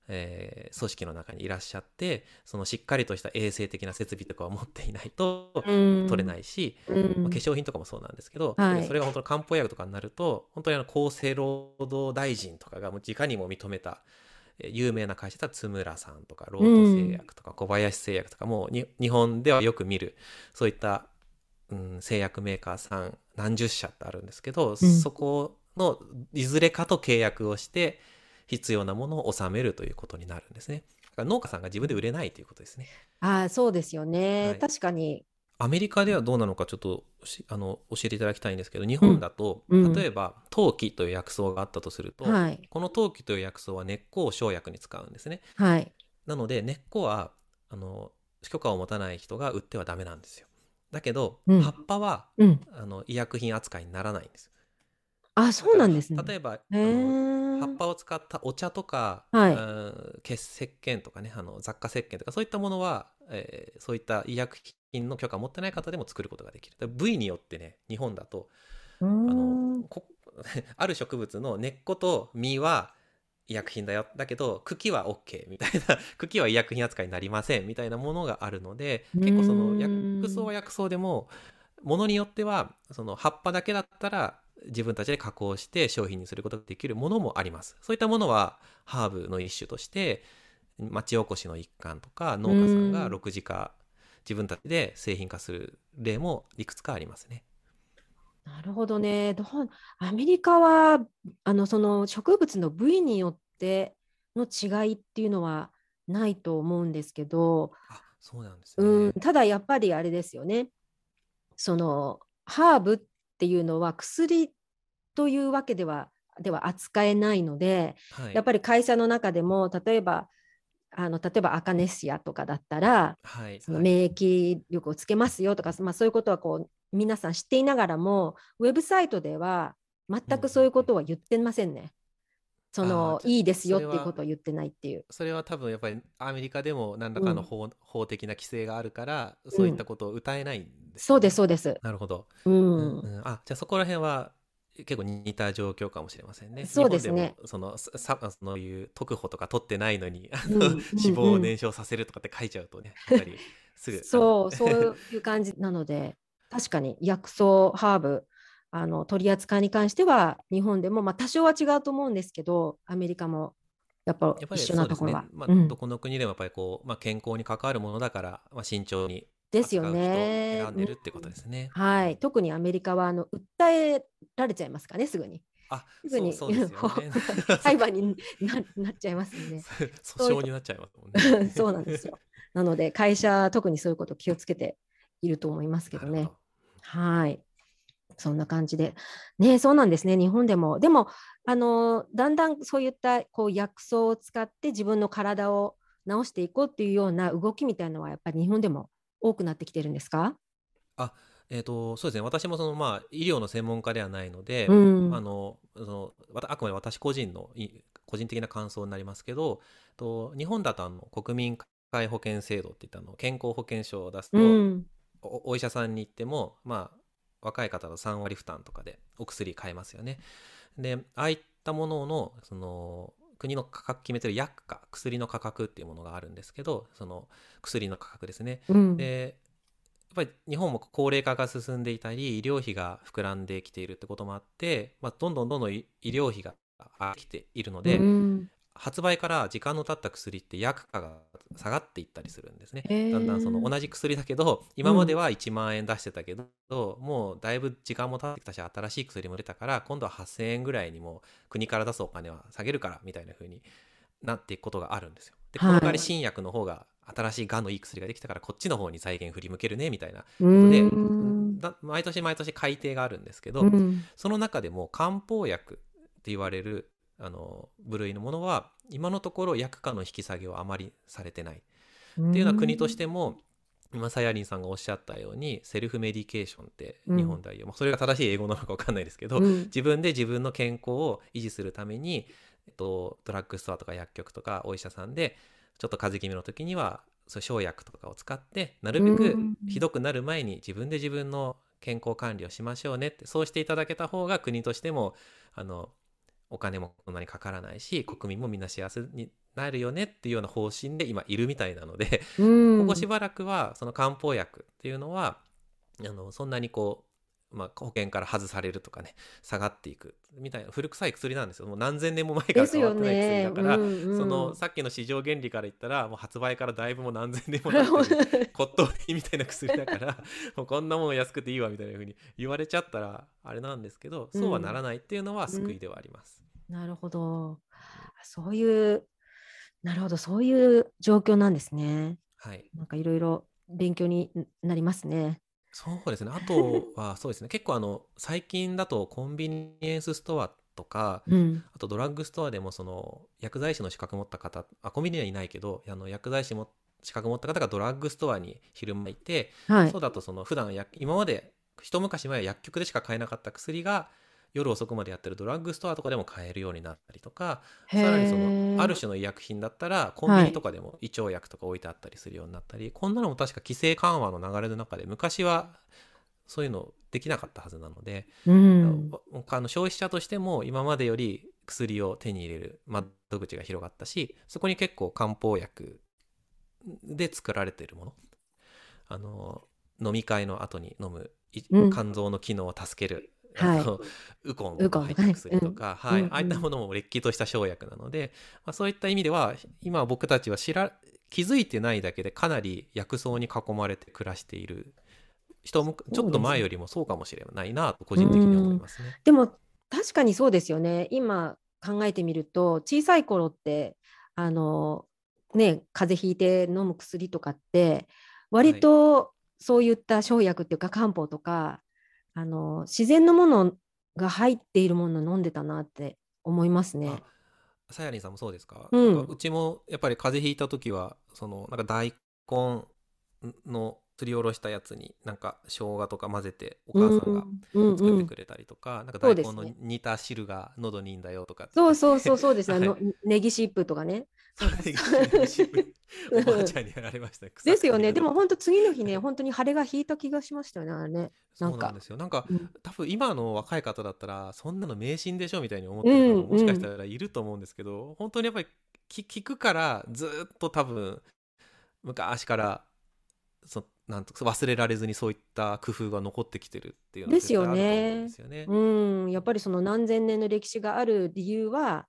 えー、組織の中にいらっしゃってそのしっかりとした衛生的な設備とかを持っていないと取れないし、うん、まあ、化粧品とかもそうなんですけど、はい、それが本当の漢方薬とかになると本当にあの厚生労働大臣とかがもう直にも認めた有名な会社だ津村さんとかロート製薬とか小林製薬とかも日本ではよく見るそういったうん、製薬メーカーさん何十社ってあるんですけど、うん、そこのいずれかと契約をして必要なものを納めるということになるんですね。農家さんが自分で売れないということですね。ああそうですよね、はい、確かに。アメリカではどうなのかちょっとあの教えていただきたいんですけど日本だと、うん、例えば陶器という薬草があったとすると、はい、この陶器という薬草は根っこを生薬に使うんですね。はい、なので根っこはあの許可を持たない人が売ってはダメなんですよ。だけど、うん、葉っぱは、うん、あの医薬品扱いにならないんです。あ、そうなんですね。例えば、あの葉っぱを使ったお茶とか、はい、血石鹸とかね、あの雑貨石鹸とかそういったものは、えー、そういった医薬品の許可を持ってない方でも作ることができる。部位によってね、日本だとあの ある植物の根っこと実は医薬品だよ。だけど茎は OK みたいな 茎は医薬品扱いになりませんみたいなものがあるので結構その薬草は薬草でもものによってはその葉っぱだけだったら自分たちで加工して商品にすることができるものもあります。そういったものはハーブの一種として町おこしの一環とか農家さんが6時化自分たちで製品化する例もいくつかありますね。なるほどね。どアメリカはあのその植物の部位によっての違いっていうのはないと思うんですけど、あそうなんですね、うん、ただやっぱりあれですよね。そのハーブっていうのは薬というわけではでは扱えないので、はい、やっぱり会社の中でも例えばあの例えばアカネシアとかだったら、はい、その免疫力をつけますよとか、まあ、そういうことはこう皆さん知っていながらもウェブサイトでは全くそういうことは言ってませんね。そのいいですよっていうことを言ってないっていう。それは多分やっぱりアメリカでも何らかの法うん、法的な規制があるからそういったことを歌えないんです、ね。うん、そうですそうです。なるほど、うん、うん、あじゃあそこら辺は結構似た状況かもしれませんね。そうですね。そのさそういう特保とか取ってないのに、うん、脂肪を燃焼させるとかって書いちゃうとね、やっぱりすぐ。そうそういう感じなので確かに薬草ハーブあの取り扱いに関しては日本でも、まあ、多少は違うと思うんですけどアメリカもやっぱ一緒なところは。ねまあ、どこの国でもやっぱりこう、まあ、健康に関わるものだから、まあ、慎重にですよね。選んでるってことですね。はい、特にアメリカはあの訴えられちゃいますかね、すぐに。あ、すぐにそうですよね。裁判にななっちゃいますね。訴訟になっちゃいますもんね。そうなんですよ。なので会社特にそういうこと気をつけていると思いますけどね。はい。そんな感じで。ね、そうなんですね、日本でも。でも、あのだんだんそういったこう薬草を使って自分の体を治していこうっていうような動きみたいなのは、やっぱり日本でも多くなってきてるんですか？あえーと、そうですね。私もその、まあ、医療の専門家ではないので、うん、あのそのあくまで私個人の個人的な感想になりますけどと日本だとあの国民皆保険制度っていったの健康保険証を出すと、うん、おお医者さんに行っても、まあ、若い方の3割負担とかでお薬買えますよね。でああいったもののその国の価格決めてる薬価薬の価格っていうものがあるんですけどその薬の価格ですね。うん、でやっぱり日本も高齢化が進んでいたり医療費が膨らんできているってこともあって、まあ、どんどんどんどん医療費が上がってきているので、うん、発売から時間の経った薬って薬価が下がっていったりするんですね。だんだんその同じ薬だけど今までは1万円出してたけど、うん、もうだいぶ時間も経ってきたし新しい薬も出たから今度は8,000円ぐらいにも国から出すお金は下げるからみたいな風になっていくことがあるんですよ。でこの代わり新薬の方が新しいがんのいい薬ができたからこっちの方に財源振り向けるねみたいなことで毎年毎年改定があるんですけど、うん、その中でも漢方薬って言われるあの部類のものは今のところ薬価の引き下げはあまりされてない。っていうのは国としても今さやりんさんがおっしゃったようにセルフメディケーションって日本では言う、うん、それが正しい英語なのか分かんないですけど、うん、自分で自分の健康を維持するために、えっと、ドラッグストアとか薬局とかお医者さんでちょっと風邪気味の時にはそう生薬とかを使ってなるべくひどくなる前に自分で自分の健康管理をしましょうねってそうしていただけた方が国としてもあのお金もこんなにかからないし国民もみんな幸せになるよねっていうような方針で今いるみたいなので、うん。ここしばらくはその漢方薬っていうのはあのそんなにこう、まあ、保険から外されるとかね下がっていくみたいな古臭い薬なんですよもう何千年も前から変わってない薬ね。だから、うんうんそのさっきの市場原理から言ったらもう発売からだいぶもう何千年も経ってる 骨董品みたいな薬だからもうこんなもん安くていいわみたいな風に言われちゃったらあれなんですけどそうはならないっていうのは救いではあります。なるほど。そういう、なるほど、そういう状況なんですね。はいなんかいろいろ勉強になりますね。そうですね。あとは そうですね。結構あの最近だとコンビニエンスストアとか、うん。あとドラッグストアでもその薬剤師の資格持った方、あコンビニにはいないけど、あの薬剤師も資格持った方がドラッグストアに昼間いて、はいそう。だとその普段や今まで一昔前は薬局でしか買えなかった薬が夜遅くまでやってるドラッグストアとかでも買えるようになったりとか、さらにそのある種の医薬品だったらコンビニとかでも胃腸薬とか置いてあったりするようになったり、こんなのも確か規制緩和の流れの中で昔はそういうのできなかったはずなので、うん。あの消費者としても今までより薬を手に入れる窓口が広がったしそこに結構漢方薬で作られているものあの飲み会の後に飲む肝臓の機能を助ける、はい。ウコンが入った薬とか、はい。うんうん。ああいったものもれっきとした生薬なので、まあ、そういった意味では今僕たちは知ら気づいてないだけでかなり薬草に囲まれて暮らしている人もちょっと前よりもそうかもしれないなと個人的に思いますね。でも確かにそうですよね。今考えてみると小さい頃ってあのね風邪ひいて飲む薬とかって割とそういった生薬っていうか漢方とかあの自然のものが入っているものを飲んでたなって思いますね。あさやりんさんもそうですか,、うんなんかうちもやっぱり風邪ひいた時はそのなんか大根のすりおろしたやつになんか生姜とか混ぜてお母さんが作ってくれたりとか、なんか大根の煮た汁が喉にいいんだよとかそうそうそうそうですね。あのネギシップとかね。そうおばあちゃんにやられましたですよね。でも本当次の日ね、本当に腫れが引いた気がしましたよね、あれね。そなかうんなんですよなんかうん多分今の若い方だったらそんなの迷信でしょみたいに思ってる方ももしかしたらいると思うんですけど、本当にやっぱりき聞くからずっと多分昔からそのなんと忘れられずにそういった工夫が残ってきてるっていうのはですよね。ですよね。うん、やっぱりその何千年の歴史がある理由は、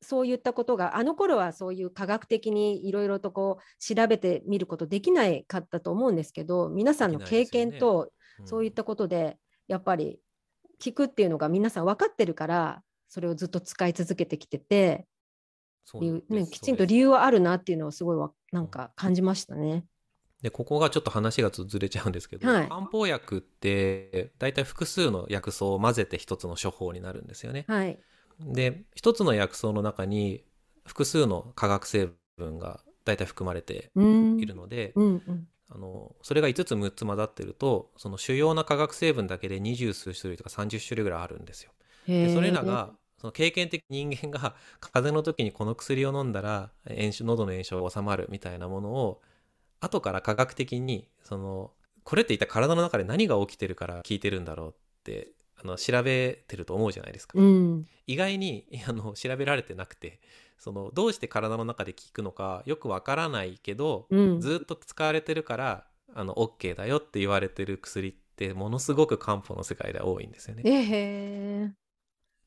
そういったことが、あの頃はそういう科学的にいろいろとこう調べてみることできないかったと思うんですけど、皆さんの経験とうん。そういったことで、やっぱり聞くっていうのが皆さん分かってるから、それをずっと使い続けてきてて、きちんと理由はあるなっていうのをすごいわなんか感じましたね。でここがちょっと話がずれちゃうんですけど、はい漢方薬って大体複数の薬草を混ぜて一つの処方になるんですよね。はい。で一つの薬草の中に複数の化学成分が大体含まれてうん。いるので、うんうん。あのそれが5つ6つ混ざってるとその主要な化学成分だけで二十数種類とか30種類ぐらいあるんですよ。でそれらがその経験的に人間が風邪の時にこの薬を飲んだら炎症喉の炎症が治まるみたいなものを後から科学的にそのこれって一体体の中で何が起きてるから効いてるんだろうってあの調べてると思うじゃないですか。うん。意外にあの調べられてなくてそのどうして体の中で効くのかよくわからないけど、うん。ずっと使われてるからあの OK だよって言われてる薬ってものすごく漢方の世界では多いんですよね。えへ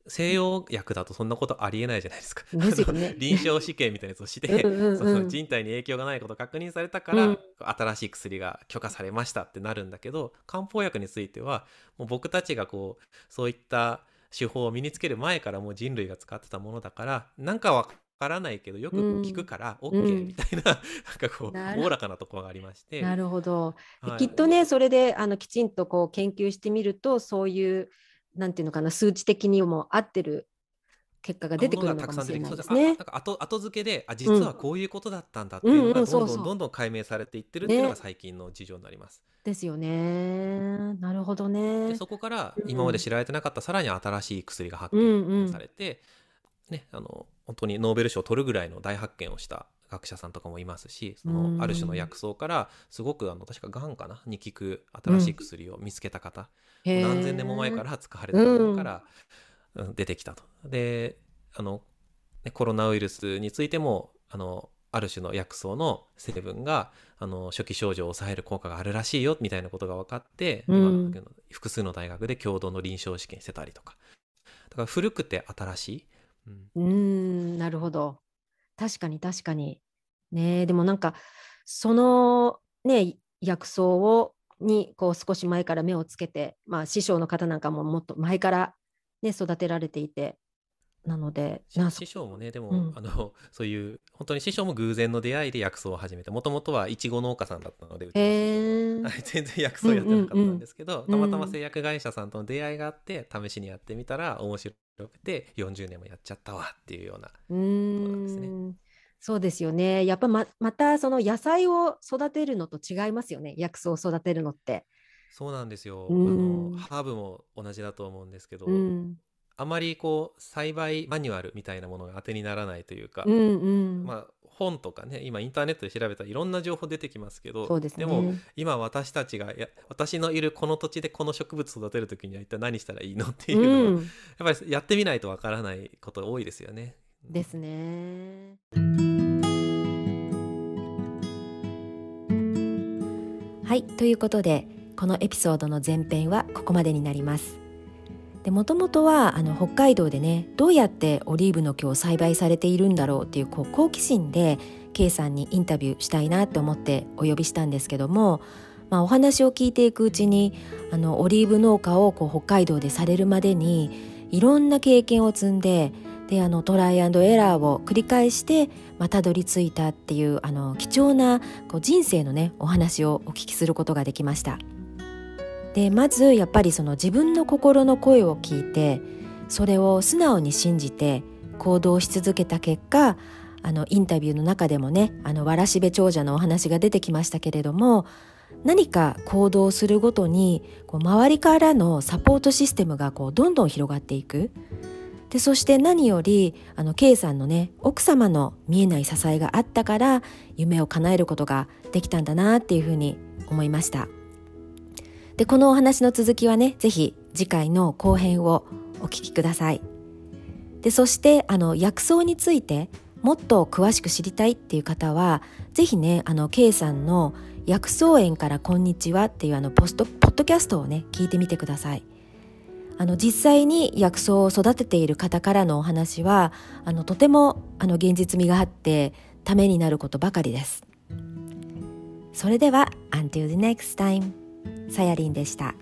西洋薬だとそんなことありえないじゃないですか。ですよね。臨床試験みたいなやつをしてうんうんうんその人体に影響がないこと確認されたから、うん。新しい薬が許可されましたってなるんだけど漢方薬についてはもう僕たちがこうそういった手法を身につける前からもう人類が使ってたものだからなんかわからないけどよく聞くからうん。OK みたいな、なんかこうおおらかなところがありまして。なるほど。はいきっとね、それであのきちんとこう研究してみると、そういう、なんていうのかな、数値的にも合ってる結果が出てくるのかもしれないですね。後後付けであ実はこういうことだったんだっていうのうんうがどんどんどんどん解明されていってるっていうのがね。最近の事情になります。ですよね。なるほどでね。そこからうん。今まで知られてなかったさらに新しい薬が発うんうん。見されて、ねあの本当にノーベル賞を取るぐらいの大発見をした学者さんとかもいますしそのある種の薬草からすごくあの確かがんかな？に効く新しい薬を見つけた方、何千年も前から使われたものから、うん、出てきたと。であの、ね、コロナウイルスについてもあのある種の薬草の成分があの初期症状を抑える効果があるらしいよみたいなことが分かって、うん、今複数の大学で共同の臨床試験してたりとか。だから古くて新しい。うん、んなるほど確かに確かに。ねでもなんかそのね薬草をにこう少し前から目をつけて、まあ、師匠の方なんかももっと前から、ね、育てられていてなので師匠もねでも、うん、あの そういう本当に師匠も偶然の出会いで薬草を始めてもともとはいちご農家さんだったので 全然薬草やってなかったんですけど、たまたま製薬会社さんとの出会いがあって試しにやってみたら面白くて40年もやっちゃったわっていうようなことなんですね。そうですよね。やっぱままたその野菜を育てるのと違いますよね。薬草を育てるのって。そうなんですよ。あのハーブも同じだと思うんですけど、あまりこう栽培マニュアルみたいなものが当てにならないというか、うんうん、まあ本とかね今インターネットで調べたらいろんな情報出てきますけどで、ね,、も今私たちがや私のいるこの土地でこの植物育てる時には一体何したらいいのっていうのを、うん、やっぱりやってみないとわからないこと多いですよね。ですね。はいということでこのエピソードの前編はここまでになりますもともとはあの北海道でねどうやってオリーブの木を栽培されているんだろうっていうこう好奇心で K さんにインタビューしたいなと思ってお呼びしたんですけども、まあ、お話を聞いていくうちにあのオリーブ農家をこう北海道でされるまでにいろんな経験を積んでであのトライアンドエラーを繰り返してまたどり着いたっていうあの貴重なこう人生のねお話をお聞きすることができました。でまずやっぱりその自分の心の声を聞いてそれを素直に信じて行動し続けた結果あのインタビューの中でもねあのわらしべ長者のお話が出てきましたけれども何か行動するごとにこう周りからのサポートシステムがこうどんどん広がっていく。でそして何よりあの K さんのね奥様の見えない支えがあったから夢を叶えることができたんだなっていうふうに思いました。でこのお話の続きはねぜひ次回の後編をお聞きくださいでそしてあの薬草についてもっと詳しく知りたいっていう方はぜひねあの K さんの「薬草園からこんにちは」っていうあのポストポッドキャストをね聞いてみてください。あの実際に薬草を育てている方からのお話はあのとてもあの現実味があってためになることばかりです。それでは Until the next time さやりんでした。